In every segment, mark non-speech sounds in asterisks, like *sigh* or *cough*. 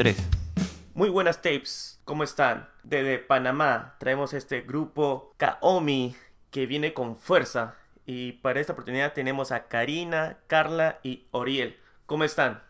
3. Muy buenas tapes, ¿cómo están? Desde Panamá traemos este grupo Kaomi que viene con fuerza y para esta oportunidad tenemos a Karina, Carla y Oriel. ¿Cómo están?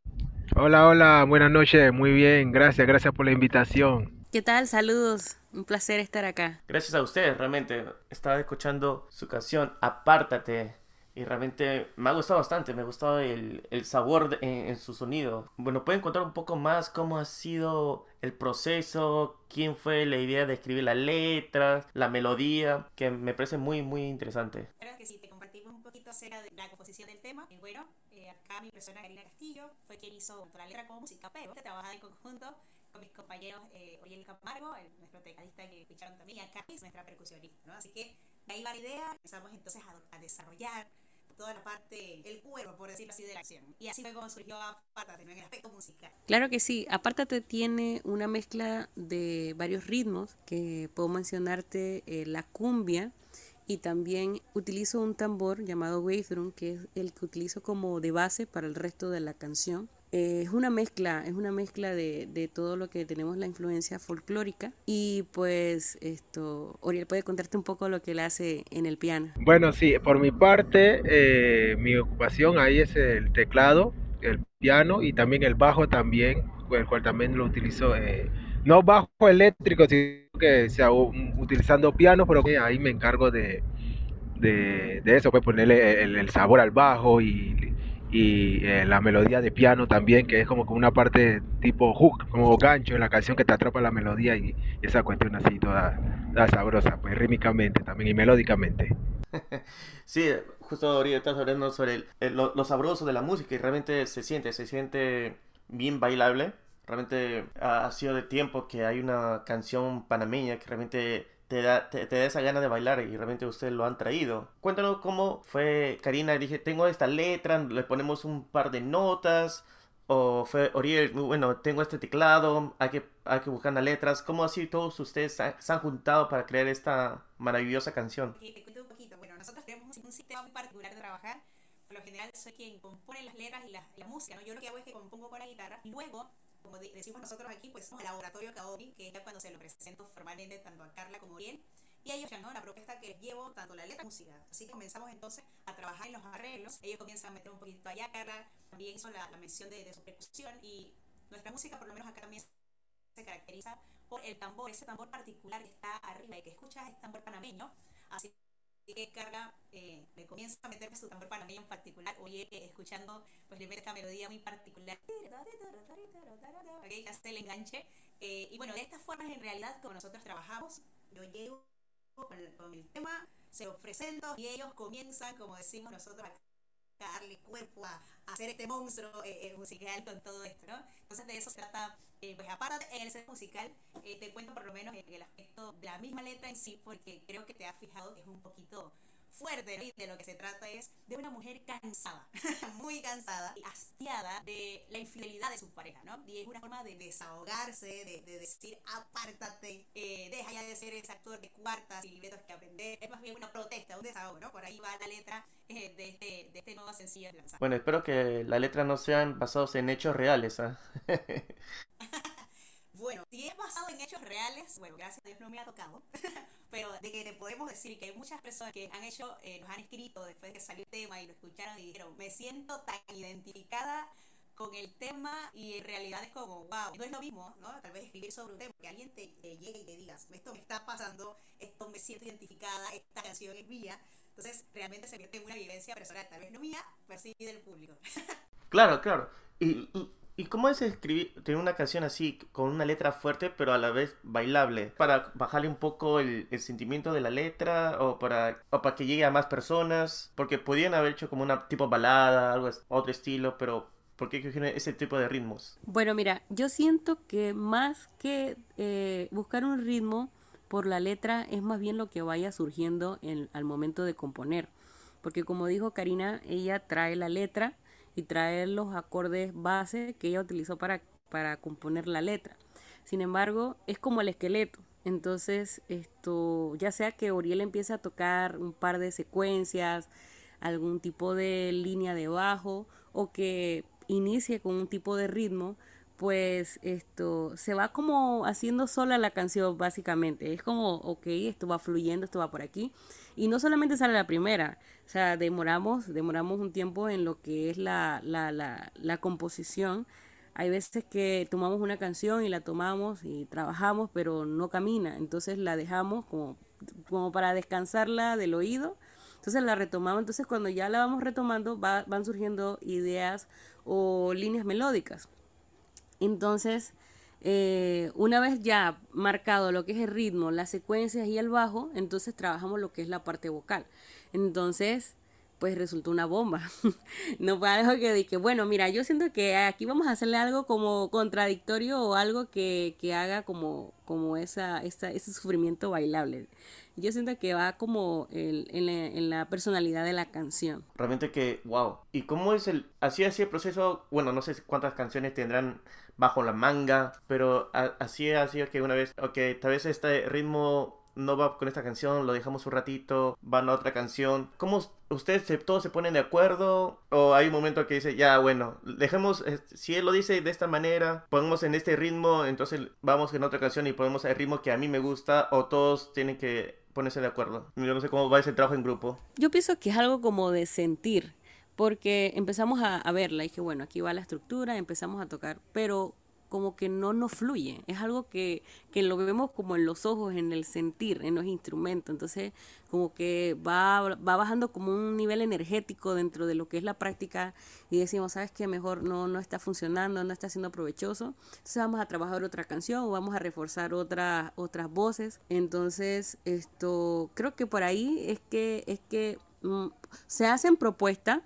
Hola, hola, buenas noches, muy bien, gracias, gracias por la invitación. ¿Qué tal? Saludos, un placer estar acá. Gracias a ustedes, realmente. Estaba escuchando su canción Apártate y realmente me ha gustado bastante, me ha gustado el, el sabor en, en, su sonido. Bueno, ¿pueden contar un poco más cómo ha sido el proceso? ¿Quién fue la idea de escribir la letra, la melodía? Que me parece muy, muy interesante. Creo que si te compartimos un poquito acerca de la composición del tema, eh, bueno, eh, acá mi persona Karina Castillo fue quien hizo tanto la letra como música, pero que trabaja en conjunto con mis compañeros eh, Oriel Camargo, el, nuestro tecladista que escucharon también, y acá es nuestra percusionista, ¿no? Así que de ahí va la idea, empezamos entonces a, a desarrollar toda la parte, el cuerpo, por decirlo así, de la acción. Y así fue como surgió el aspecto musical. Claro que sí, Apártate tiene una mezcla de varios ritmos, que puedo mencionarte eh, la cumbia, y también utilizo un tambor llamado wave drum, que es el que utilizo como de base para el resto de la canción. Eh, es una mezcla, es una mezcla de, de, todo lo que tenemos la influencia folclórica y pues esto, Oriel puede contarte un poco lo que él hace en el piano. Bueno, sí, por mi parte, eh, mi ocupación ahí es el teclado, el piano y también el bajo también, el cual también lo utilizo, eh, no bajo eléctrico, sino que sea utilizando piano, pero ahí me encargo de, de, de eso, pues ponerle el, el sabor al bajo y y eh, la melodía de piano también, que es como una parte tipo hook, como gancho en la canción que te atrapa la melodía y esa cuestión así toda, toda sabrosa, pues rítmicamente también y melódicamente. *laughs* sí, justo ahorita estás hablando sobre el, el, lo, lo, sabroso de la música y realmente se siente, se siente bien bailable. Realmente ha sido de tiempo que hay una canción panameña que realmente te da, te, te da, esa gana de bailar y realmente ustedes lo han traído. Cuéntanos cómo fue, Karina, dije, tengo esta letra, le ponemos un par de notas, o fue Oriel, bueno, tengo este teclado, hay que, hay que buscar las letras. ¿Cómo así todos ustedes se, han juntado para crear esta maravillosa canción? Y te cuento un poquito, bueno, nosotros tenemos un sistema muy particular de trabajar. Por lo general soy quien compone las letras y la, la música, ¿no? Yo lo que hago es que compongo con la guitarra y luego como de, decimos nosotros aquí, pues el laboratorio Kaomi, que ya cuando se lo presento formalmente tanto a Carla como a Oriel, y ellos ya no, la propuesta que les llevo, tanto la letra como la música. Así que comenzamos entonces a trabajar en los arreglos, ellos comienzan a meter un poquito allá, Carla también hizo la, la mención de, de, su percusión, y nuestra música, por lo menos acá también se caracteriza por el tambor, ese tambor particular que está arriba y que escuchas es tambor panameño, así que Carla eh, le comienza a meter su tambor panameño en particular, oye, eh, escuchando, pues le esta melodía muy particular, okay, hace el enganche, eh, y bueno, de estas formas en realidad como nosotros trabajamos, yo llego con, con el tema, se los presento y ellos comienzan, como decimos nosotros acá, darle cuerpo a, hacer este monstruo eh, musical con todo esto, ¿no? Entonces de eso se trata, eh, pues aparte en el set musical, eh, te cuento por lo menos el, el aspecto de la misma letra en sí, porque creo que te has fijado que es un poquito fuerte, de lo que se trata es de una mujer cansada, *laughs* muy cansada y hastiada de la infidelidad de su pareja, ¿no? Y es una forma de desahogarse, de, de decir, apártate, eh, deja ya de ser ese actor de cuartas y libretos que aprender, es más bien una protesta, un desahogo, ¿no? Por ahí va la letra eh, de, este, de este nuevo sencillo. Bueno, espero que la letra no sean basados en hechos reales, ¿eh? *laughs* Bueno, si es basado en hechos reales, bueno, gracias a Dios no me ha tocado, *laughs* pero de que te podemos decir que hay muchas personas que han hecho, eh, nos han escrito después de que salió el tema y lo escucharon y dijeron, me siento tan identificada con el tema y en realidad es como, wow, no es lo mismo, ¿no? Tal vez escribir sobre un tema, que alguien te, llegue y te digas, esto me está pasando, esto me siento identificada, esta canción es mía. Entonces, realmente se convierte en una vivencia personal, tal vez no mía, pero sí del público. *laughs* claro, claro. Y, y, ¿Y cómo es escribir, tener una canción así, con una letra fuerte, pero a la vez bailable? ¿Para bajarle un poco el, sentimiento de la letra? ¿O para, ¿O para que llegue a más personas? Porque podían haber hecho como una tipo balada, algo otro estilo, pero ¿por qué cogieron ese tipo de ritmos? Bueno, mira, yo siento que más que eh, buscar un ritmo por la letra, es más bien lo que vaya surgiendo en, al momento de componer. Porque como dijo Karina, ella trae la letra y traer los acordes base que ella utilizó para, para componer la letra. Sin embargo, es como el esqueleto. Entonces, esto, ya sea que Oriel empiece a tocar un par de secuencias, algún tipo de línea de bajo, o que inicie con un tipo de ritmo, pues esto se va como haciendo sola la canción básicamente. Es como, ok, esto va fluyendo, esto va por aquí. Y no solamente sale la primera, o sea, demoramos, demoramos un tiempo en lo que es la, la, la, composición. Hay veces que tomamos una canción y la tomamos y trabajamos, pero no camina. Entonces la dejamos como, como para descansarla del oído. Entonces la retomamos. Entonces cuando ya la vamos retomando van surgiendo ideas o líneas melódicas. Entonces, eh, una vez ya marcado lo que es el ritmo, las secuencias y el bajo, entonces trabajamos lo que es la parte vocal. Entonces, pues resultó una bomba. *laughs* no fue algo que dije, bueno, mira, yo siento que aquí vamos a hacerle algo como contradictorio o algo que, que haga como, como esa, esa, ese sufrimiento bailable yo siento que va como en, la, personalidad de la canción. Realmente que, wow. ¿Y cómo es el, así así el proceso? Bueno, no sé cuántas canciones tendrán bajo la manga, pero así así que una vez, ok, tal vez este ritmo no va con esta canción, lo dejamos un ratito, van a otra canción. ¿Cómo ustedes todos se ponen de acuerdo? ¿O hay un momento que dice, ya, bueno, dejemos, si él lo dice de esta manera, ponemos en este ritmo, entonces vamos en otra canción y ponemos el ritmo que a mí me gusta, o todos tienen que ponerse de acuerdo. Yo no sé cómo va ese trabajo en grupo. Yo pienso que es algo como de sentir, porque empezamos a, verla y dije, bueno, aquí va la estructura, empezamos a tocar, pero como que no nos fluye. Es algo que, que lo vemos como en los ojos, en el sentir, en los instrumentos. Entonces, como que va, va bajando como un nivel energético dentro de lo que es la práctica y decimos, ¿sabes qué? Mejor no, no está funcionando, no está siendo provechoso. Entonces vamos a trabajar otra canción o vamos a reforzar otras otras voces. Entonces, esto, creo que por ahí es que, es que mm, se hacen propuestas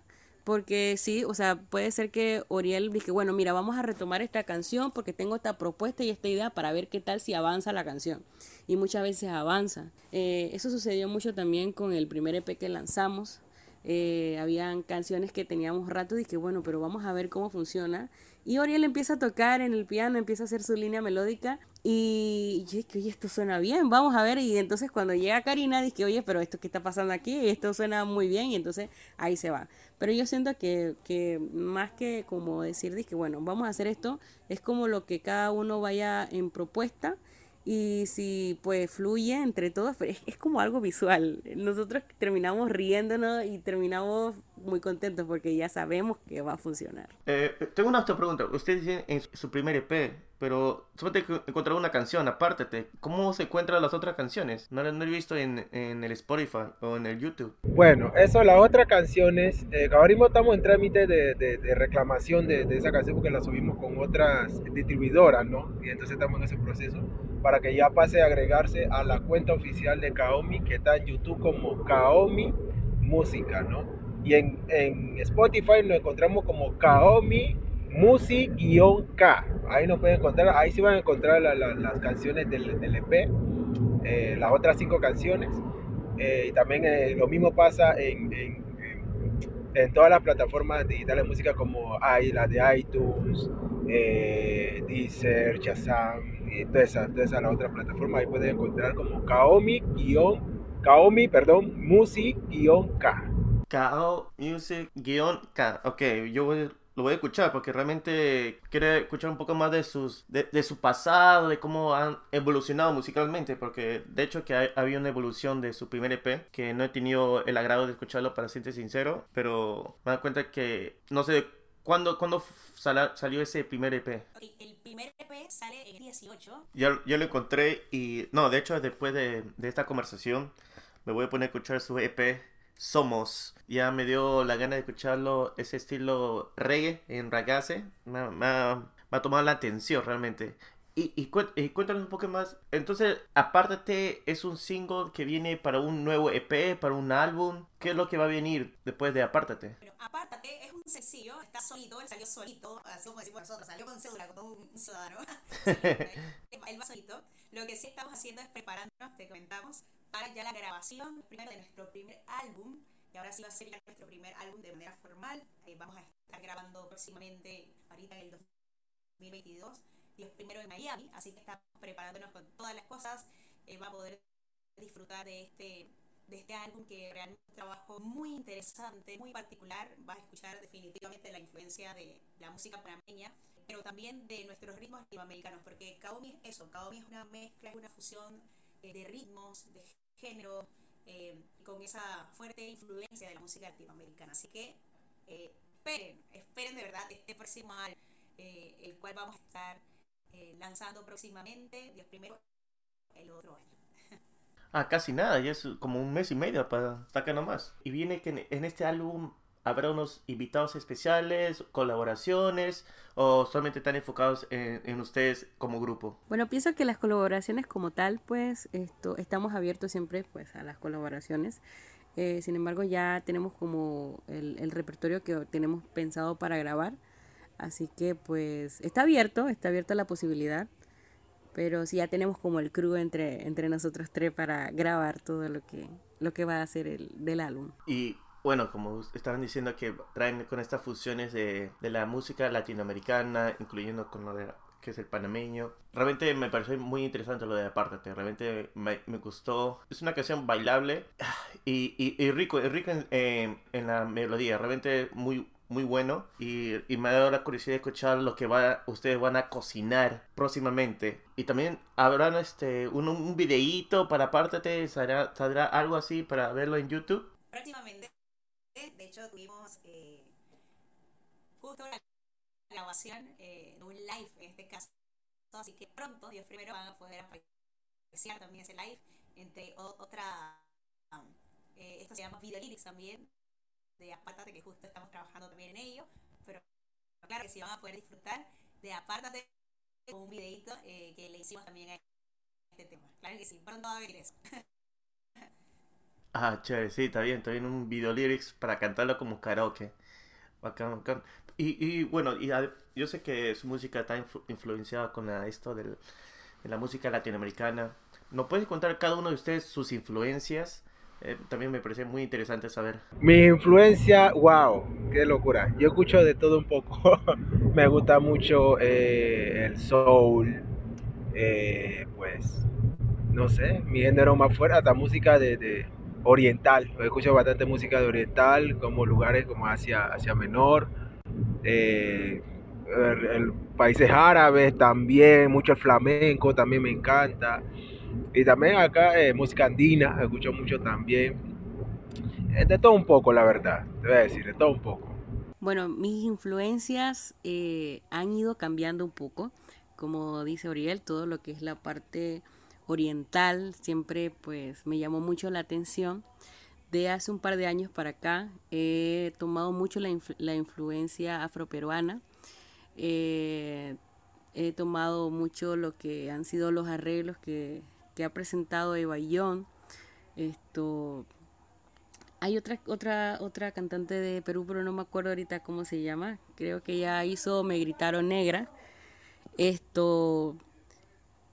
porque sí, o sea, puede ser que Oriel dije, bueno, mira, vamos a retomar esta canción porque tengo esta propuesta y esta idea para ver qué tal si avanza la canción. Y muchas veces avanza. Eh, eso sucedió mucho también con el primer EP que lanzamos. Eh, habían canciones que teníamos rato y dije, bueno, pero vamos a ver cómo funciona. Y Oriel empieza a tocar en el piano, empieza a hacer su línea melódica y yo dije, oye, esto suena bien, vamos a ver. Y entonces cuando llega Karina, dije, oye, pero esto que está pasando aquí, esto suena muy bien y entonces ahí se va. Pero yo siento que, que más que como decir, dije, bueno, vamos a hacer esto, es como lo que cada uno vaya en propuesta y si pues fluye entre todos, es, es, como algo visual. Nosotros terminamos riéndonos y terminamos muy contentos porque ya sabemos que va a funcionar. Eh, tengo una otra pregunta. Ustedes dicen en su primer EP, pero solamente encontrar una canción, apártate. ¿Cómo se encuentran las otras canciones? No, no he visto en, en, el Spotify o en el YouTube. Bueno, eso, las otras canciones, eh, ahora mismo estamos en trámite de, de, de reclamación de, de, esa canción porque la subimos con otras distribuidoras, ¿no? Y entonces estamos en ese proceso para que ya pase a agregarse a la cuenta oficial de Kaomi que está en YouTube como Kaomi Música, ¿no? Y en, en Spotify nos encontramos como Kaomi Music-K. Ahí nos pueden encontrar, ahí sí van a encontrar las canciones del, del EP, eh, las otras cinco canciones. Eh, y también eh, lo mismo pasa en, en, todas las plataformas digitales de música como hay, las de iTunes, Deezer, Shazam, y toda esa, toda esa la otra plataforma. Ahí pueden encontrar como Kaomi, Kaomi, perdón, Music-K. Kao Music-K. Ok, yo lo voy a escuchar porque realmente quiero escuchar un poco más de, sus, de, su pasado, de cómo han evolucionado musicalmente, porque de hecho que había una evolución de su primer EP que no he tenido el agrado de escucharlo para serte sincero, pero me da cuenta que no sé cuándo, cuándo salió ese primer EP. el primer EP sale el 18. Ya, ya lo encontré y no, de hecho después de, de esta conversación me voy a poner a escuchar su EP somos. Ya me dio la gana de escucharlo, ese estilo reggae en ragazze. Me, me, ha tomado la atención realmente. Y, y, cuéntanos un poco más. Entonces, Apártate es un single que viene para un nuevo EP, para un álbum. ¿Qué es lo que va a venir después de Apártate? Pero Apártate es un sencillo, está solito, él salió solito, así como decimos nosotros, salió con cédula, como un ciudadano. *laughs* *laughs* él va solito. Lo que sí estamos haciendo es preparándonos, te comentamos, para ya la grabación primero de nuestro primer álbum. Y ahora sí va a ser ya nuestro primer álbum de manera formal. Eh, vamos a estar grabando próximamente, ahorita en el 2022, Dios primero en Miami. Así que estamos preparándonos con todas las cosas. Eh, va a poder disfrutar de este de este álbum que realmente es un trabajo muy interesante, muy particular. Vas a escuchar definitivamente la influencia de la música panameña pero también de nuestros ritmos latinoamericanos, porque Kaomi es eso, Kaomi es una mezcla, es una fusión eh, de ritmos, de género, eh, con esa fuerte influencia de la música latinoamericana. Así que esperen, esperen de verdad este próximo álbum, el cual vamos a estar lanzando próximamente, Dios primero, el otro año. Ah, casi nada, ya es como un mes y medio para sacar nomás. Y viene que en este álbum habrá unos invitados especiales, colaboraciones o solamente están enfocados en, ustedes como grupo? Bueno, pienso que las colaboraciones como tal, pues esto, estamos abiertos siempre pues a las colaboraciones. Eh, sin embargo, ya tenemos como el, el, repertorio que tenemos pensado para grabar. Así que pues está abierto, está abierta la posibilidad. Pero sí ya tenemos como el crew entre, entre nosotros tres para grabar todo lo que, lo que va a ser el del álbum. Y bueno, como estaban diciendo que traen con estas fusiones de, de la música latinoamericana, incluyendo con lo de que es el panameño. Realmente me pareció muy interesante lo de Apártate, realmente me, me gustó. Es una canción bailable *sighs* y, y, y rico, rico en, en, la melodía, realmente muy, muy bueno y, y, me ha dado la curiosidad de escuchar lo que va, ustedes van a cocinar próximamente. Y también habrán este, un, un videíto para Apártate, ¿saldrá, saldrá algo así para verlo en YouTube. Próximamente de hecho, tuvimos eh, justo la grabación eh, de un live en este caso. Así que pronto, Dios primero, van a poder apreciar también ese live. Entre otra, eh, esto se llama Video Lyrics también, de Apártate, que justo estamos trabajando también en ello. Pero claro que sí van a poder disfrutar de Apártate con un videito que le hicimos también a este tema. Claro que sí, pronto va a venir eso. *laughs* Ah, chévere, sí, está bien, está bien un video lyrics para cantarlo como karaoke. Bacán, bacán. Y, y bueno, y yo sé que su música está influenciada con esto del, de la música latinoamericana. ¿No puedes contar cada uno de ustedes sus influencias? Eh, también me parece muy interesante saber. Mi influencia, wow, qué locura. Yo escucho de todo un poco. *laughs* me gusta mucho eh, el soul, eh, pues, no sé, mi género más fuerte, hasta música de oriental. Escucho bastante música de oriental, como lugares como Asia, Asia Menor, eh, países árabes también, mucho el flamenco también me encanta. Y también acá eh, música andina, escucho mucho también. Eh, de todo un poco, la verdad, te voy a decir, de todo un poco. Bueno, mis influencias han ido cambiando un poco. Como dice Oriel, todo lo que es la parte oriental siempre pues me llamó mucho la atención. De hace un par de años para acá he tomado mucho la, la influencia afroperuana. Eh, he tomado mucho lo que han sido los arreglos que, que ha presentado Eva Young. Esto hay otra otra otra cantante de Perú, pero no me acuerdo ahorita cómo se llama. Creo que ya hizo Me gritaron negra. Esto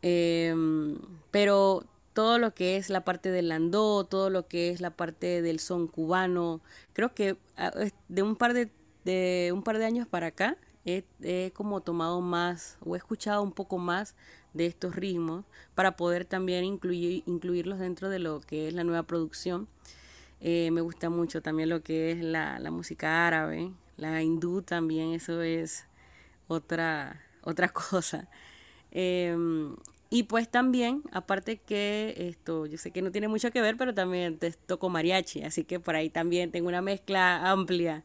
Em, pero todo lo que es la parte del landó, todo lo que es la parte del son cubano, creo que ah, de un par de, de un par de años para acá he, como tomado más o he escuchado un poco más de estos ritmos para poder también incluir, incluirlos dentro de lo que es la nueva producción. Eh, me gusta mucho también lo que es la, la música árabe, la hindú también, eso es otra, otra *laughs* cosa. Em, y pues también, aparte que esto, yo sé que no tiene mucho que ver, pero también te toco mariachi, así que por ahí también tengo una mezcla amplia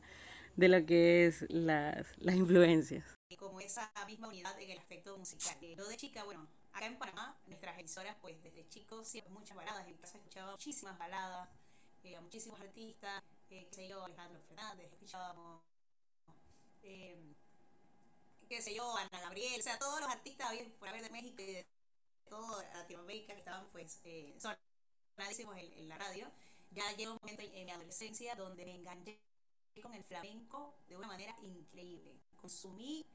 de lo que es las, las influencias. Como esa misma unidad en el aspecto musical. Yo de chica, bueno, acá en Panamá, nuestras emisoras, pues desde chicos siempre muchas baladas, en mi casa escuchaba muchísimas baladas, eh, a muchísimos artistas, eh, qué sé yo, Alejandro Fernández, escuchábamos... Eh, qué sé yo, Ana Gabriel, o sea, todos los artistas por haber de México y de todo Latinoamérica que estaban pues eh, sonadísimos en, en, la radio, ya llegó un momento en, mi adolescencia donde me enganché con el flamenco de una manera increíble. Consumí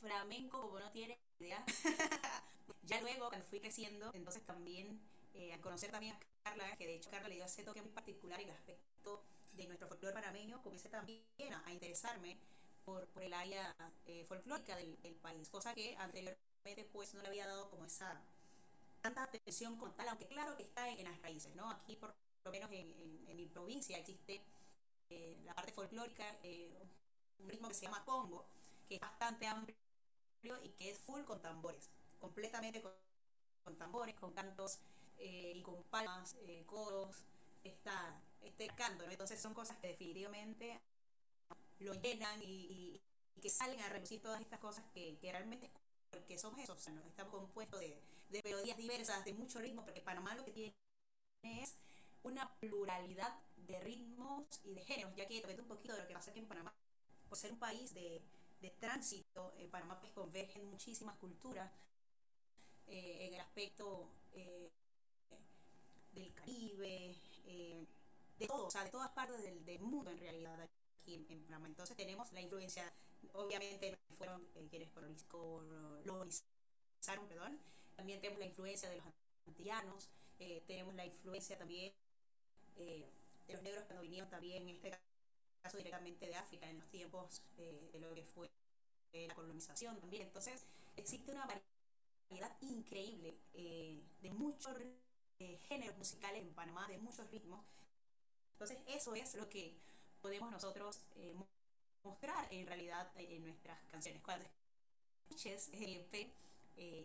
flamenco como no tiene idea. *laughs* ya luego, cuando fui creciendo, entonces también, eh, al conocer también a Carla, que de hecho Carla le dio ese toque muy particular en el aspecto de nuestro folclore panameño, comencé también a, interesarme por, por el área eh, folclórica del, del, país, cosa que anteriormente pues no le había dado como esa, tanta atención con tal, aunque claro que está en, las raíces, ¿no? Aquí, por lo menos en, en, mi provincia, existe eh, la parte folclórica, eh, un ritmo que se llama Congo, que es bastante amplio y que es full con tambores, completamente con, tambores, con cantos eh, y con palmas, eh, coros, está este canto, Entonces son cosas que definitivamente lo llenan y, que salen a reducir todas estas cosas que, realmente porque somos eso, estamos compuestos de, de melodías diversas, de mucho ritmo, porque Panamá lo que tiene es una pluralidad de ritmos y de géneros, ya que te un poquito de lo que pasa aquí en Panamá, por ser un país de, de tránsito, en Panamá pues convergen muchísimas culturas eh, en el aspecto eh, del Caribe, eh, de todo, o sea, de todas partes del, del mundo en realidad aquí en, Panamá. Entonces tenemos la influencia, obviamente fueron quienes colonizaron, perdón, también tenemos la influencia de los antillanos, tenemos la influencia también de los negros cuando vinieron también en este caso directamente de África en los tiempos de, lo que fue la colonización también. Entonces existe una variedad increíble eh, de muchos eh, géneros musicales en Panamá, de muchos ritmos. Entonces eso es lo que podemos nosotros eh, mostrar en realidad en nuestras canciones. Cuando escuches el EP,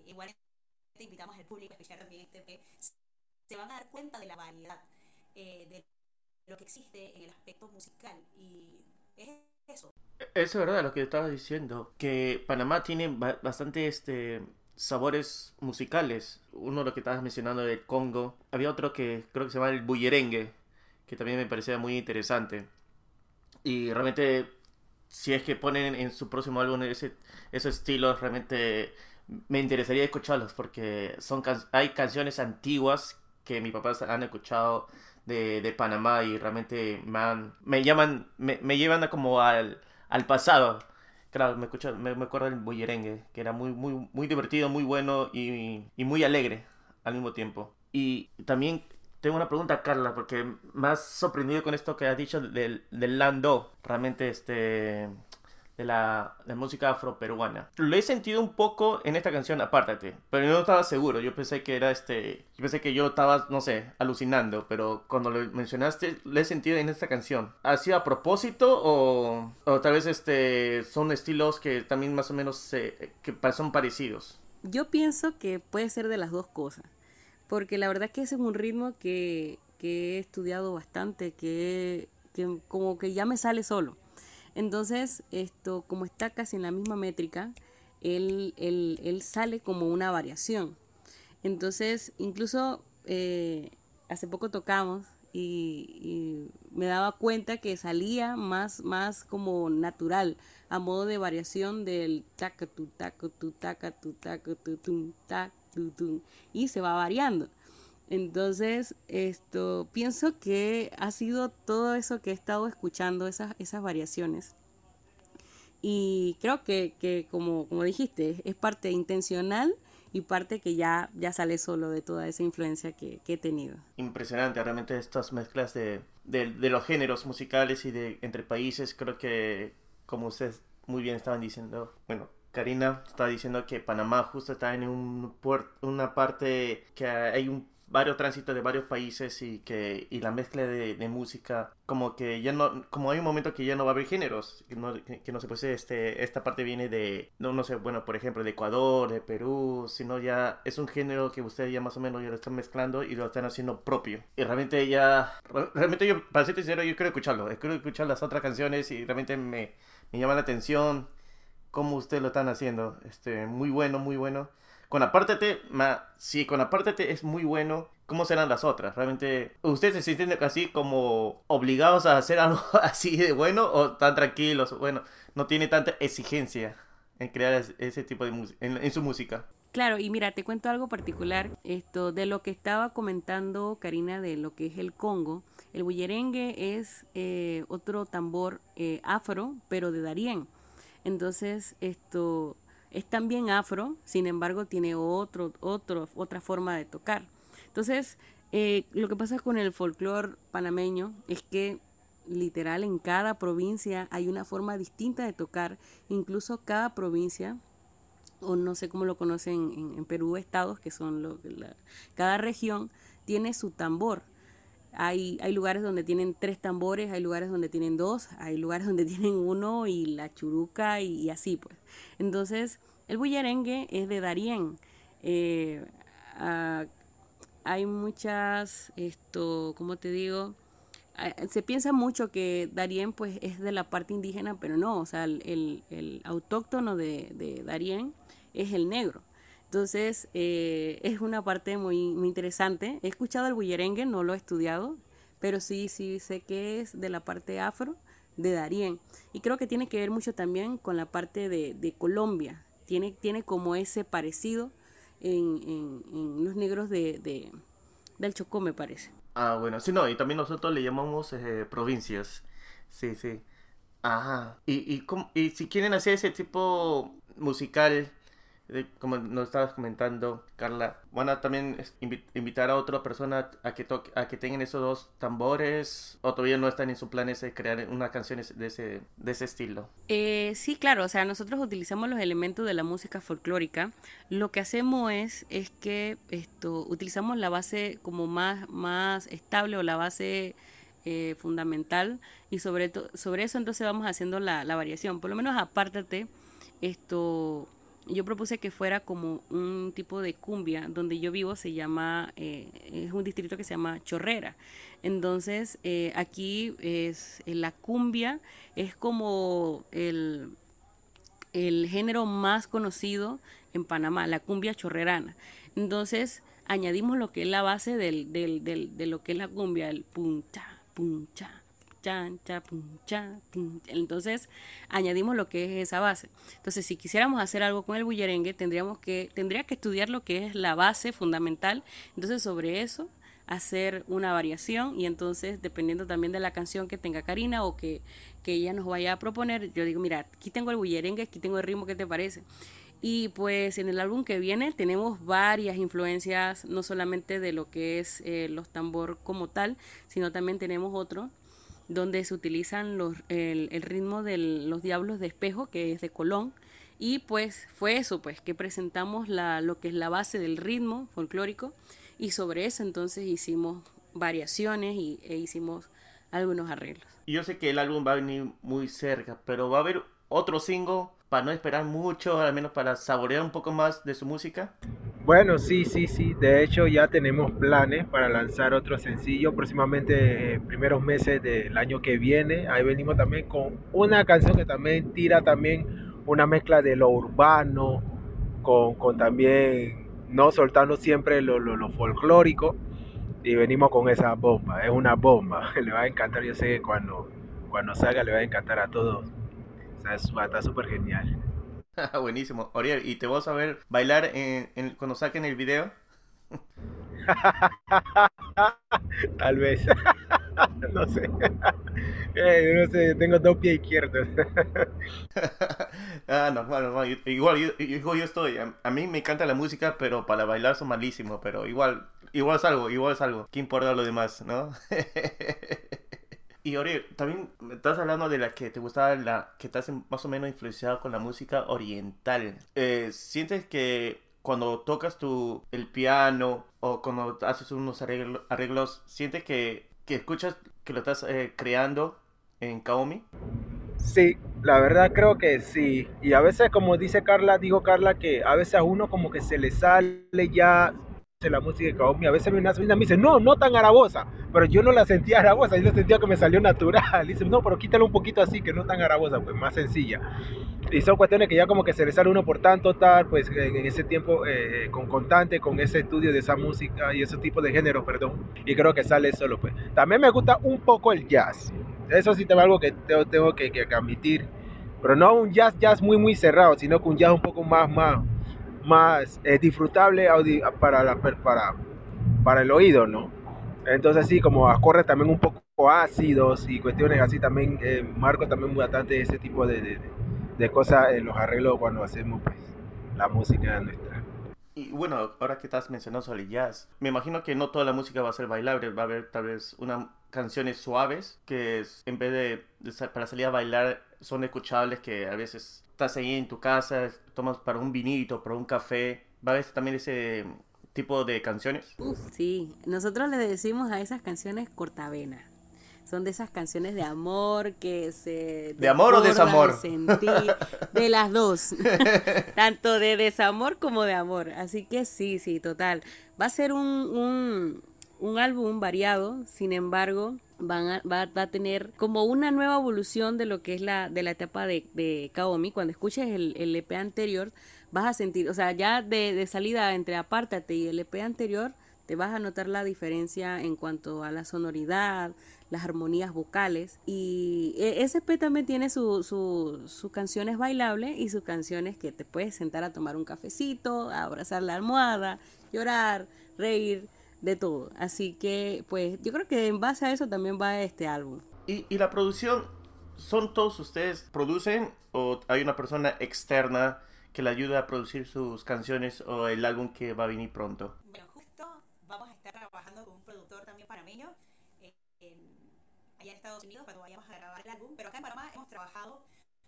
igual te invitamos al público a escuchar también este EP, se van a dar cuenta de la variedad de lo que existe en el aspecto musical y es eso. Es verdad lo que estabas diciendo, que Panamá tiene bastante este sabores musicales. Uno los que estabas mencionando del Congo, había otro que creo que se llama el bullerengue, que también me parecía muy interesante. Y realmente si es que ponen en su próximo álbum ese, esos estilos, realmente me interesaría escucharlos porque son hay canciones antiguas que mis papás han escuchado de, de Panamá y realmente me, me llaman, me, me, llevan como al, al pasado. Claro, me, escucho, me, me acuerdo del bullerengue, que era muy, muy, muy divertido, muy bueno y, y muy alegre al mismo tiempo. Y también tengo una pregunta, Carla, porque me has sorprendido con esto que has dicho del, del Lando. Realmente, este de la, música afroperuana. Lo he sentido un poco en esta canción, apártate, pero no estaba seguro. Yo pensé que era este. Yo pensé que yo estaba, no sé, alucinando, pero cuando lo mencionaste, lo he sentido en esta canción. ¿Ha sido a propósito o, o tal vez este son estilos que también más o menos se, que son parecidos? Yo pienso que puede ser de las dos cosas, porque la verdad que es un ritmo que, he estudiado bastante, que, como que ya me sale solo. Entonces, esto, como está casi en la misma métrica, él, él, sale como una variación. Entonces, incluso eh, hace poco tocamos y, me daba cuenta que salía más, más como natural, a modo de variación del taca tu taca tu taca tu taca tu tum tac tu tum y se va variando. Entonces, esto, pienso que ha sido todo eso que he estado escuchando, esas, esas variaciones. Y creo que, que como, como dijiste, es parte intencional y parte que ya, ya sale solo de toda esa influencia que, que he tenido. Impresionante, realmente estas mezclas de, de, de, los géneros musicales y de entre países, creo que como ustedes muy bien estaban diciendo, bueno, Karina está diciendo que Panamá justo está en un una parte que hay un varios tránsitos de varios países y que y la mezcla de, de, música como que ya no como hay un momento que ya no va a haber géneros que no, que, no se puede este esta parte viene de no no sé bueno por ejemplo de Ecuador de Perú sino ya es un género que ustedes ya más o menos ya lo están mezclando y lo están haciendo propio. Y realmente ya realmente yo para ser sincero yo quiero escucharlo quiero escuchar las otras canciones y realmente me, me llama la atención cómo ustedes lo están haciendo. Este muy bueno muy bueno con Apártate, ma, sí, con Apártate es muy bueno. ¿Cómo serán las otras? Realmente, ¿ustedes se sienten así como obligados a hacer algo *laughs* así de bueno o tan tranquilos? Bueno, no tiene tanta exigencia en crear ese tipo de música, en, su música. Claro, y mira, te cuento algo particular, esto de lo que estaba comentando Karina de lo que es el Congo. El bullerengue es eh, otro tambor eh, afro, pero de Darién. Entonces, esto es también afro, sin embargo tiene otro, otro, otra forma de tocar. Entonces, eh, lo que pasa con el folclore panameño es que literal en cada provincia hay una forma distinta de tocar, incluso cada provincia, o no sé cómo lo conocen en, Perú, estados, que son lo, cada región tiene su tambor. Hay, hay lugares donde tienen tres tambores, hay lugares donde tienen dos, hay lugares *laughs* donde tienen uno y la churuca y, así pues. Entonces, El bullerengue es de Darien. Eh, ah, hay muchas, esto, ¿cómo te digo? Se piensa mucho que Darien pues es de la parte indígena, pero no, o sea, el, el, autóctono de, de, Darien es el negro. Entonces, eh, es una parte muy, muy interesante. He escuchado el bullerengue, no lo he estudiado, pero sí, sí sé que es de la parte afro de Darien. Y creo que tiene que ver mucho también con la parte de, Colombia. Tiene, tiene como ese parecido en, en, los negros de, de, del Chocó, me parece. Ah, bueno, sí, no, y también nosotros le llamamos eh, provincias. Sí, sí. Ajá. Y, y, y si quieren hacer ese tipo musical como nos estabas comentando, Carla, van a también invitar a otra persona a que tengan esos dos tambores, o todavía no están en su plan ese crear una canción de ese, de ese estilo. Eh, sí, claro, o sea, nosotros utilizamos los elementos de la música folclórica. Lo que hacemos es, es que esto, utilizamos la base como más, más estable o la base eh, fundamental y sobre, sobre eso entonces vamos haciendo la, la variación. Por lo menos apártate esto yo propuse que fuera como un tipo de cumbia. Donde yo vivo se llama, eh, es un distrito que se llama Chorrera. Entonces, eh, aquí es eh, la cumbia, es como el, el género más conocido en Panamá, la cumbia chorrerana. Entonces, añadimos lo que es la base del, del, del, de lo que es la cumbia, el puncha, puncha, entonces añadimos lo que es esa base. Entonces, si quisiéramos hacer algo con el bullerengue, tendríamos que, tendría que estudiar lo que es la base fundamental. Entonces, sobre eso hacer una variación y entonces dependiendo también de la canción que tenga Karina o que, que ella nos vaya a proponer, yo digo, mira, aquí tengo el bullerengue, aquí tengo el ritmo, ¿qué te parece? Y pues en el álbum que viene tenemos varias influencias, no solamente de lo que es eh, los tambor como tal, sino también tenemos otro donde se utilizan los, el, ritmo de los Diablos de Espejo, que es de Colón. Y pues fue eso, pues que presentamos la, lo que es la base del ritmo folclórico y sobre eso entonces hicimos variaciones y, e hicimos algunos arreglos. Yo sé que el álbum va a venir muy cerca, pero va a haber otro single para no esperar mucho, al menos para saborear un poco más de su música. Bueno, sí, sí, sí. De hecho, ya tenemos planes para lanzar otro sencillo próximamente, en primeros meses del año que viene. Ahí venimos también con una canción que también tira también una mezcla de lo urbano, con, con también no soltando siempre lo, lo, folclórico. Y venimos con esa bomba. Es una bomba. *laughs* Le va a encantar. Yo sé que cuando, cuando salga le va a encantar a todos. O sea, está súper genial. *laughs* Buenísimo. Oriel, ¿y te vas a ver bailar en, cuando saquen el video? *laughs* Tal vez. *laughs* no sé. Eh, no sé, tengo dos pies izquierdos. ah, no, bueno, igual, yo, yo estoy. A, mí me encanta la música, pero para bailar son malísimo. Pero igual, igual es algo, igual es algo. ¿Qué importa lo demás, no? Y Ori, también estás hablando de la que te gustaba, la que estás más o menos influenciado con la música oriental. Eh, ¿Sientes que cuando tocas tu, el piano o cuando haces unos arreglos, sientes que, que escuchas que lo estás eh, creando en Kaomi? Sí, la verdad creo que sí. Y a veces, como dice Carla, digo Carla, que a veces a uno como que se le sale ya la música Kaomi, a veces una sobrina me dice, no, no tan arabosa, pero yo no la sentía arabosa, yo la sentía que me salió natural. *laughs* dice, no, pero quítalo un poquito así, que no tan arabosa, pues más sencilla. Y son cuestiones que ya como que se le sale uno por tanto tal, pues en, ese tiempo eh, con constante, con ese estudio de esa música y ese tipo de género, perdón, y creo que sale solo, pues. También me gusta un poco el jazz, eso sí tengo algo que tengo, tengo que, que, admitir, pero no un jazz, jazz muy, muy cerrado, sino que un jazz un poco más, más, más eh, disfrutable para, la, para, para el oído, ¿no? Entonces sí, como acordes también un poco ácidos y cuestiones así también, eh, marco también bastante ese tipo de, de, cosas en los arreglos cuando hacemos pues, la música nuestra. Y bueno, ahora que estás mencionando sobre jazz, me imagino que no toda la música va a ser bailable, va a haber tal vez unas canciones suaves que en vez de, para salir a bailar son escuchables que a veces estás ahí en tu casa, tomas para un vinito, para un café, va a haber también ese tipo de canciones. sí, nosotros le decimos a esas canciones cortavena. son de esas canciones de amor que se... ¿De amor o desamor? Sentir, de las dos, *laughs* *laughs* tanto de desamor como de amor. Así que sí, sí, total. Va a ser un, un, un álbum variado, sin embargo, van a, va, va, a tener como una nueva evolución de lo que es la, de la etapa de, de Kaomi. Cuando escuches el, el, EP anterior, vas a sentir, o sea, ya de, de, salida entre Apártate y el EP anterior, te vas a notar la diferencia en cuanto a la sonoridad, las armonías vocales. Y e, ese EP también tiene sus su, su canciones bailables y sus canciones que te puedes sentar a tomar un cafecito, a abrazar la almohada, llorar, reír de todo. Así que, pues, yo creo que en base a eso también va este álbum. ¿Y, y la producción? ¿Son todos ustedes producen o hay una persona externa que le ayuda a producir sus canciones o el álbum que va a venir pronto? Bueno, justo vamos a estar trabajando con un productor también panameño eh, en, allá en Estados Unidos cuando vayamos a grabar el álbum, pero acá en Panamá hemos trabajado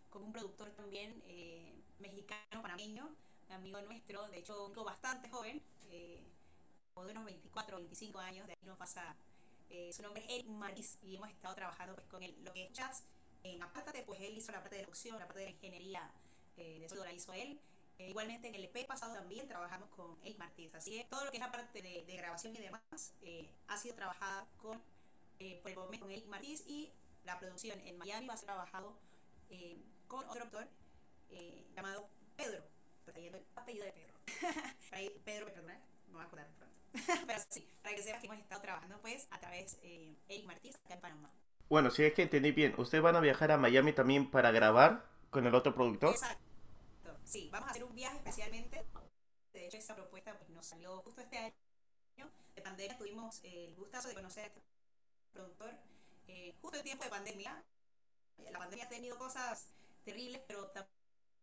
con un productor también eh, mexicano panameño, amigo nuestro, de hecho, un bastante joven. Eh, de unos 24 o 25 años, de ahí nos pasa, eh, su nombre es Eric Maris y hemos estado trabajando pues, con él. Lo que escuchas en Apártate, pues él hizo la parte de producción, la parte de la ingeniería eh, de sonido la hizo él. Eh, igualmente en el EP pasado también trabajamos con Eric Martínez, así que todo lo que es la parte de, de grabación y demás ha sido trabajada con, por el momento con Eric Martínez y la producción en Miami va a ser trabajado con otro autor llamado Pedro, trayendo el apellido de Pedro. *laughs* Pedro, perdón, no va a acordar pronto. *laughs* Pero sí, para que sepas que hemos estado trabajando pues a través de eh, Eric Martínez acá en Panamá. Bueno, si es que entendí bien, ¿ustedes van a viajar a Miami también para grabar con el otro productor? Exacto. Sí, vamos a hacer un viaje especialmente. De hecho, esa propuesta pues, nos salió justo este año. De pandemia tuvimos el gustazo de conocer a este productor. Eh, justo en tiempo de pandemia. La pandemia ha tenido cosas terribles, pero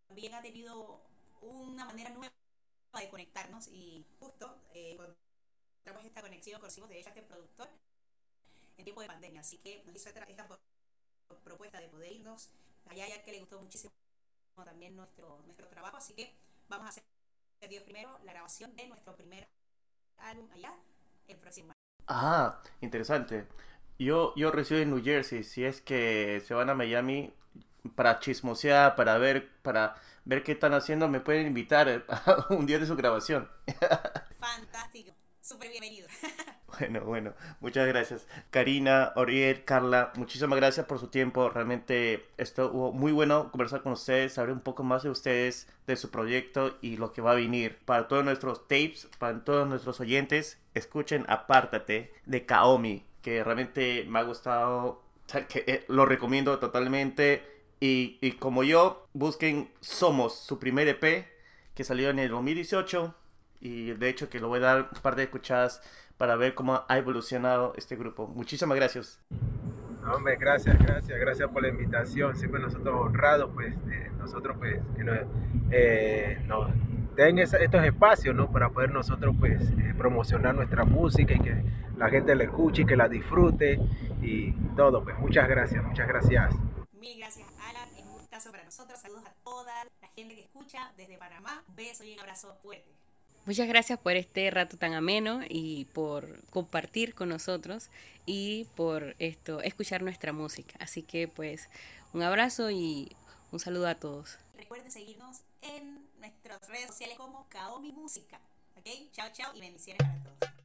también ha tenido una manera nueva de conectarnos y justo eh, encontramos esta conexión, conocimos de hecho a este productor en tiempo de pandemia, así que nos hizo esta, esta propuesta de poder irnos allá, ya que le gustó muchísimo también nuestro, nuestro trabajo, así que vamos a hacer Dios primero la grabación de nuestro primer álbum allá el próximo año. Ah, interesante. Yo, yo resido en New Jersey, si es que se van a Miami, para chismosear, para ver, para ver qué están haciendo, me pueden invitar a *laughs* un día de su grabación. *laughs* Fantástico, súper bienvenido. *laughs* Bueno, bueno, muchas gracias. Karina, Oriel, Carla, muchísimas gracias por su tiempo. Realmente estuvo muy bueno conversar con ustedes, saber un poco más de ustedes, de su proyecto y lo que va a venir. Para todos nuestros tapes, para todos nuestros oyentes, escuchen Apártate de Kaomi, que realmente me ha gustado, que eh, lo recomiendo totalmente y, y, como yo, busquen Somos, su primer EP, que salió en el 2018. Y de hecho que lo voy a dar un par de escuchadas para ver cómo ha evolucionado este grupo. Muchísimas gracias. Hombre, gracias, gracias, gracias por la invitación. Siempre nosotros honrados, pues, eh, nosotros, pues, que nos, eh, nos den esa, estos espacios, ¿no? Para poder nosotros, pues, eh, promocionar nuestra música y que la gente la escuche y que la disfrute y todo. Pues, muchas gracias, muchas gracias. Mil gracias, Alan. Es un gustazo para nosotros. Saludos a toda la gente que escucha desde Panamá. Un beso y un abrazo fuerte. Muchas gracias por este rato tan ameno y por compartir con nosotros y por esto escuchar nuestra música. Así que pues un abrazo y un saludo a todos. Recuerden seguirnos en nuestras redes sociales como Kaomi Música. ¿Ok? Chao, chao y bendiciones para todos.